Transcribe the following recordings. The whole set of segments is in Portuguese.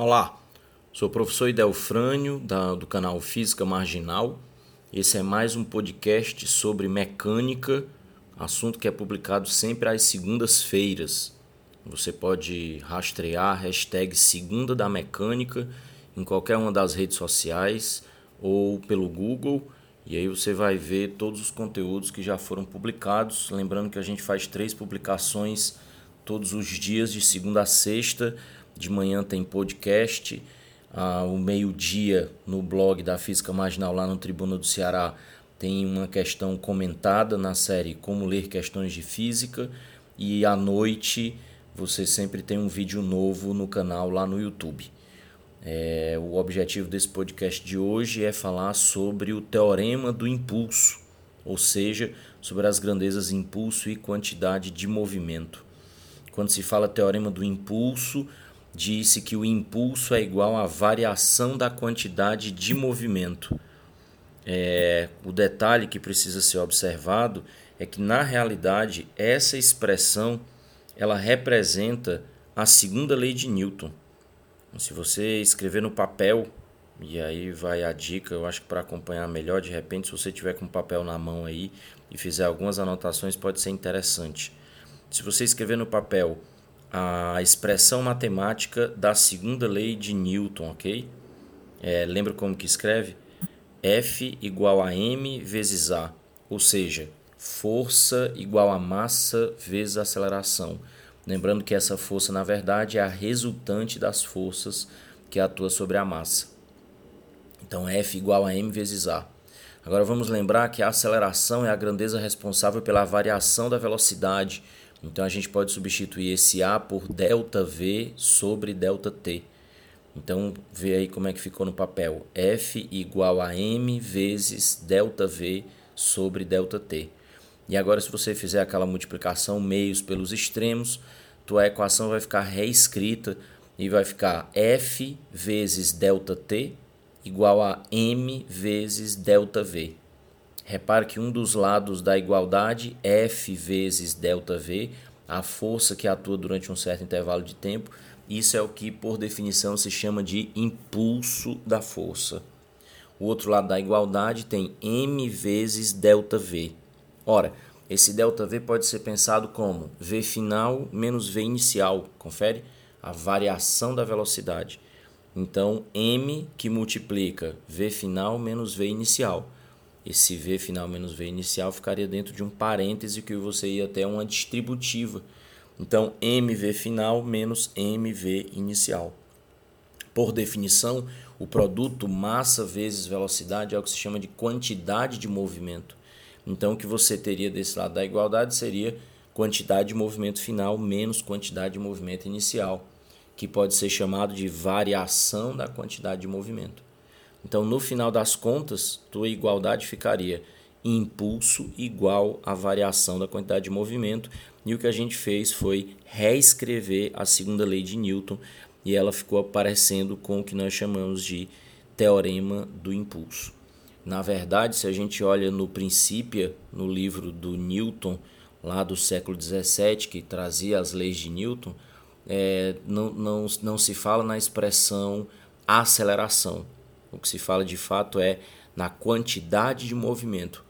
Olá, sou o professor Idelfrânio da, do canal Física Marginal. Esse é mais um podcast sobre mecânica, assunto que é publicado sempre às segundas-feiras. Você pode rastrear a hashtag Segunda da Mecânica em qualquer uma das redes sociais ou pelo Google e aí você vai ver todos os conteúdos que já foram publicados. Lembrando que a gente faz três publicações todos os dias, de segunda a sexta de manhã tem podcast, ao meio-dia no blog da Física Marginal lá no Tribuna do Ceará tem uma questão comentada na série Como Ler Questões de Física e à noite você sempre tem um vídeo novo no canal lá no YouTube. É, o objetivo desse podcast de hoje é falar sobre o teorema do impulso, ou seja, sobre as grandezas impulso e quantidade de movimento. Quando se fala teorema do impulso, disse que o impulso é igual à variação da quantidade de movimento. É, o detalhe que precisa ser observado é que na realidade essa expressão ela representa a segunda lei de Newton. Se você escrever no papel, e aí vai a dica, eu acho que para acompanhar melhor, de repente, se você tiver com o papel na mão aí e fizer algumas anotações, pode ser interessante. Se você escrever no papel a expressão matemática da segunda lei de Newton, ok? É, lembra como que escreve? F igual a m vezes a, ou seja, força igual a massa vezes aceleração. Lembrando que essa força, na verdade, é a resultante das forças que atua sobre a massa. Então, F igual a m vezes a. Agora vamos lembrar que a aceleração é a grandeza responsável pela variação da velocidade então a gente pode substituir esse A por delta V sobre delta T. Então vê aí como é que ficou no papel. F igual a M vezes delta V sobre delta T. E agora se você fizer aquela multiplicação meios pelos extremos, tua equação vai ficar reescrita e vai ficar F vezes delta T igual a M vezes delta V. Repare que um dos lados da igualdade, F vezes ΔV, a força que atua durante um certo intervalo de tempo, isso é o que, por definição, se chama de impulso da força. O outro lado da igualdade tem m vezes ΔV. Ora, esse ΔV pode ser pensado como V final menos V inicial. Confere? A variação da velocidade. Então, m que multiplica V final menos V inicial esse V final menos V inicial ficaria dentro de um parêntese que você ia até uma distributiva. Então, MV final menos MV inicial. Por definição, o produto massa vezes velocidade é o que se chama de quantidade de movimento. Então, o que você teria desse lado da igualdade seria quantidade de movimento final menos quantidade de movimento inicial, que pode ser chamado de variação da quantidade de movimento. Então, no final das contas, tua igualdade ficaria impulso igual à variação da quantidade de movimento. E o que a gente fez foi reescrever a segunda lei de Newton e ela ficou aparecendo com o que nós chamamos de teorema do impulso. Na verdade, se a gente olha no Princípio, no livro do Newton, lá do século XVII, que trazia as leis de Newton, é, não, não, não se fala na expressão aceleração, o que se fala de fato é na quantidade de movimento,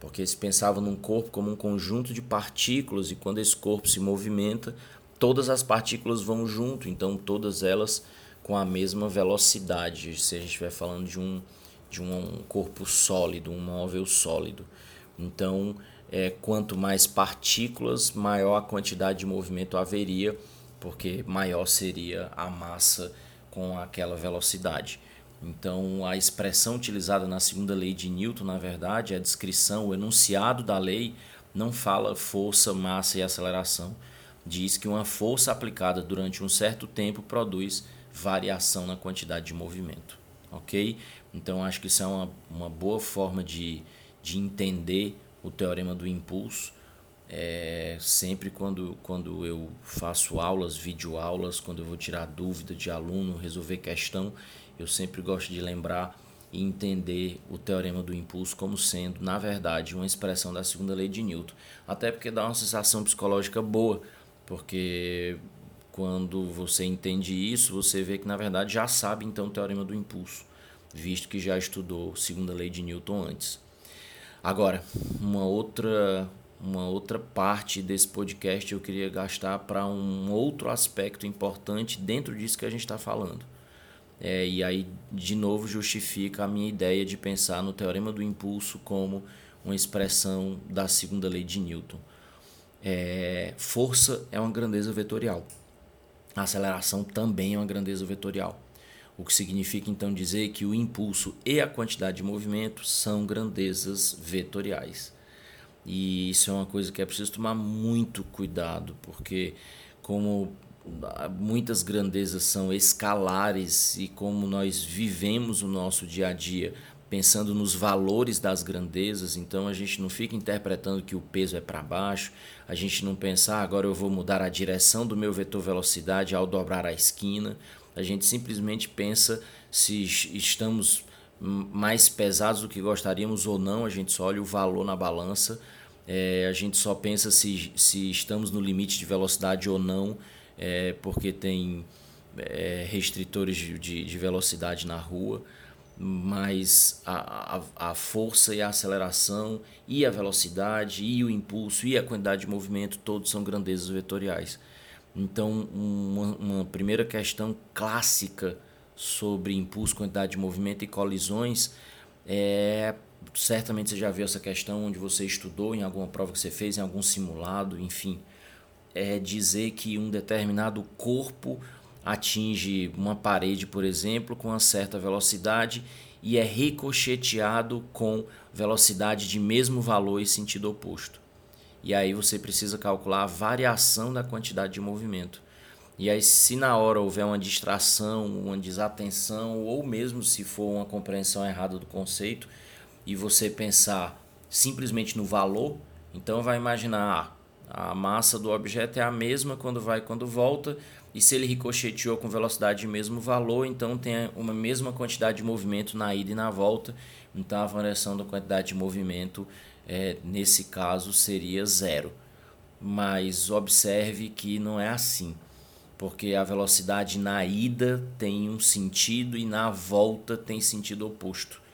porque se pensava num corpo como um conjunto de partículas e quando esse corpo se movimenta, todas as partículas vão junto, então todas elas com a mesma velocidade, se a gente estiver falando de um, de um corpo sólido, um móvel sólido. Então, é, quanto mais partículas, maior a quantidade de movimento haveria, porque maior seria a massa com aquela velocidade. Então, a expressão utilizada na segunda lei de Newton, na verdade, a descrição, o enunciado da lei, não fala força, massa e aceleração. Diz que uma força aplicada durante um certo tempo produz variação na quantidade de movimento. Ok? Então, acho que isso é uma, uma boa forma de, de entender o teorema do impulso. É, sempre quando, quando eu faço aulas, videoaulas, quando eu vou tirar dúvida de aluno, resolver questão, eu sempre gosto de lembrar e entender o teorema do impulso como sendo, na verdade, uma expressão da segunda lei de Newton. Até porque dá uma sensação psicológica boa, porque Quando você entende isso, você vê que na verdade já sabe então o teorema do impulso, visto que já estudou segunda lei de Newton antes. Agora, uma outra uma outra parte desse podcast eu queria gastar para um outro aspecto importante dentro disso que a gente está falando. É, e aí, de novo, justifica a minha ideia de pensar no teorema do impulso como uma expressão da segunda lei de Newton. É, força é uma grandeza vetorial. Aceleração também é uma grandeza vetorial. O que significa então dizer que o impulso e a quantidade de movimento são grandezas vetoriais. E isso é uma coisa que é preciso tomar muito cuidado, porque como muitas grandezas são escalares e como nós vivemos o nosso dia a dia pensando nos valores das grandezas, então a gente não fica interpretando que o peso é para baixo, a gente não pensa, ah, agora eu vou mudar a direção do meu vetor velocidade ao dobrar a esquina, a gente simplesmente pensa se estamos mais pesados do que gostaríamos ou não, a gente só olha o valor na balança, é, a gente só pensa se, se estamos no limite de velocidade ou não, é, porque tem é, restritores de, de, de, velocidade na rua, mas a, a, a força e a aceleração, e a velocidade, e o impulso, e a quantidade de movimento, todos são grandezas vetoriais. Então, uma, uma primeira questão clássica sobre impulso, quantidade de movimento e colisões é certamente você já viu essa questão onde você estudou em alguma prova que você fez, em algum simulado, enfim. É dizer que um determinado corpo atinge uma parede, por exemplo, com uma certa velocidade e é ricocheteado com velocidade de mesmo valor e sentido oposto. E aí você precisa calcular a variação da quantidade de movimento. E aí, se na hora houver uma distração, uma desatenção, ou mesmo se for uma compreensão errada do conceito, e você pensar simplesmente no valor, então vai imaginar ah, a massa do objeto é a mesma quando vai e quando volta, e se ele ricocheteou com velocidade de mesmo valor, então tem uma mesma quantidade de movimento na ida e na volta, então a variação da quantidade de movimento é, nesse caso seria zero. Mas observe que não é assim, porque a velocidade na ida tem um sentido e na volta tem sentido oposto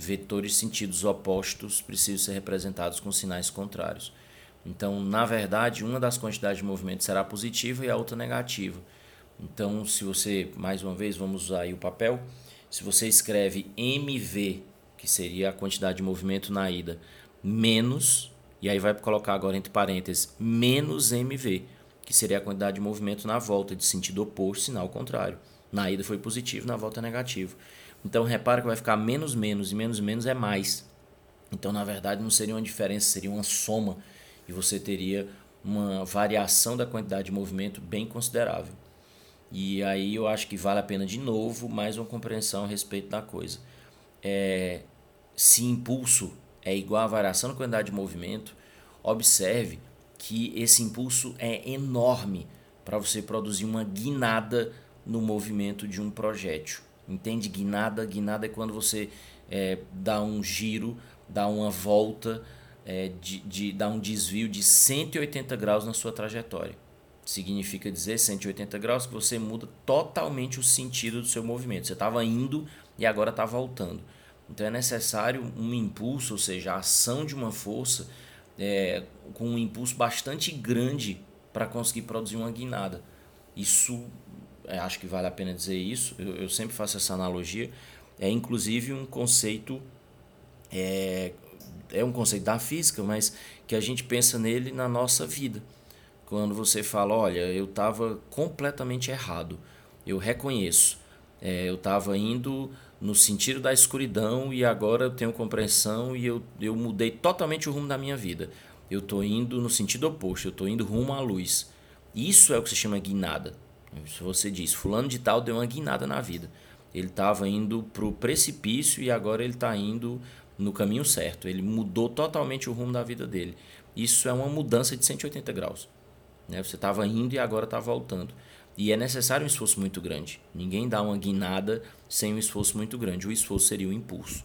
vetores sentidos opostos precisam ser representados com sinais contrários. Então, na verdade, uma das quantidades de movimento será positiva e a outra negativa. Então, se você, mais uma vez, vamos usar aí o papel, se você escreve MV, que seria a quantidade de movimento na ida, menos, e aí vai colocar agora entre parênteses, menos MV, que seria a quantidade de movimento na volta, de sentido oposto, sinal contrário. Na ida foi positivo, na volta negativo. Então repara que vai ficar menos menos e menos menos é mais. Então na verdade não seria uma diferença, seria uma soma e você teria uma variação da quantidade de movimento bem considerável. E aí eu acho que vale a pena de novo mais uma compreensão a respeito da coisa. É, se impulso é igual a variação da quantidade de movimento, observe que esse impulso é enorme para você produzir uma guinada no movimento de um projétil. Entende guinada? Guinada é quando você é, dá um giro, dá uma volta, é, de, de, dá um desvio de 180 graus na sua trajetória. Significa dizer 180 graus que você muda totalmente o sentido do seu movimento. Você estava indo e agora está voltando. Então é necessário um impulso, ou seja, a ação de uma força é, com um impulso bastante grande para conseguir produzir uma guinada. Isso é, acho que vale a pena dizer isso, eu, eu sempre faço essa analogia, é inclusive um conceito, é, é um conceito da física, mas que a gente pensa nele na nossa vida. Quando você fala, olha, eu estava completamente errado, eu reconheço, é, eu estava indo no sentido da escuridão e agora eu tenho compreensão e eu, eu mudei totalmente o rumo da minha vida. Eu estou indo no sentido oposto, eu estou indo rumo à luz. Isso é o que se chama guinada. Se você diz, fulano de tal deu uma guinada na vida. Ele estava indo para o precipício e agora ele está indo no caminho certo. Ele mudou totalmente o rumo da vida dele. Isso é uma mudança de 180 graus. Né? Você estava indo e agora está voltando. E é necessário um esforço muito grande. Ninguém dá uma guinada sem um esforço muito grande. O esforço seria o impulso.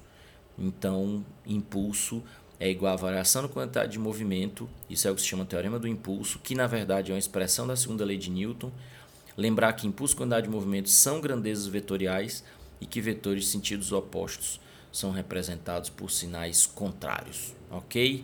Então, impulso é igual a variação da quantidade de movimento. Isso é o que se chama teorema do impulso, que na verdade é uma expressão da segunda lei de Newton Lembrar que impulso e quantidade de movimento são grandezas vetoriais e que vetores sentidos opostos são representados por sinais contrários, ok?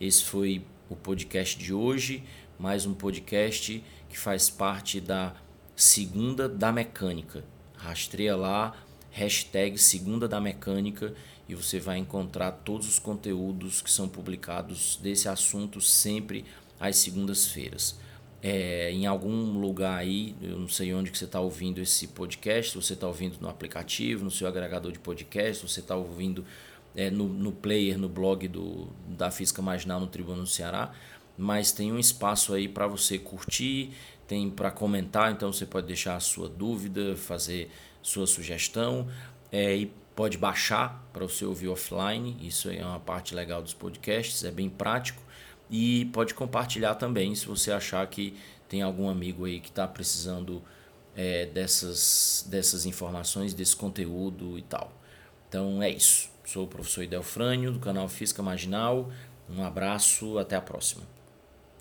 Esse foi o podcast de hoje, mais um podcast que faz parte da Segunda da Mecânica. Rastreia lá, hashtag Segunda da Mecânica e você vai encontrar todos os conteúdos que são publicados desse assunto sempre às segundas-feiras é, em algum lugar aí, eu não sei onde que você está ouvindo esse podcast, você está ouvindo no aplicativo, no seu agregador de podcast, você está ouvindo é, no, no player, no blog do, da Física Marginal no Tribuno do Ceará, mas tem um espaço aí para você curtir, tem para comentar, então você pode deixar a sua dúvida, fazer sua sugestão é, e pode baixar para você ouvir offline, isso é uma parte legal dos podcasts, é bem prático e pode compartilhar também se você achar que tem algum amigo aí que está precisando é, dessas, dessas informações, desse conteúdo e tal. Então é isso. Sou o professor Idelfrânio, do canal Física Marginal. Um abraço, até a próxima.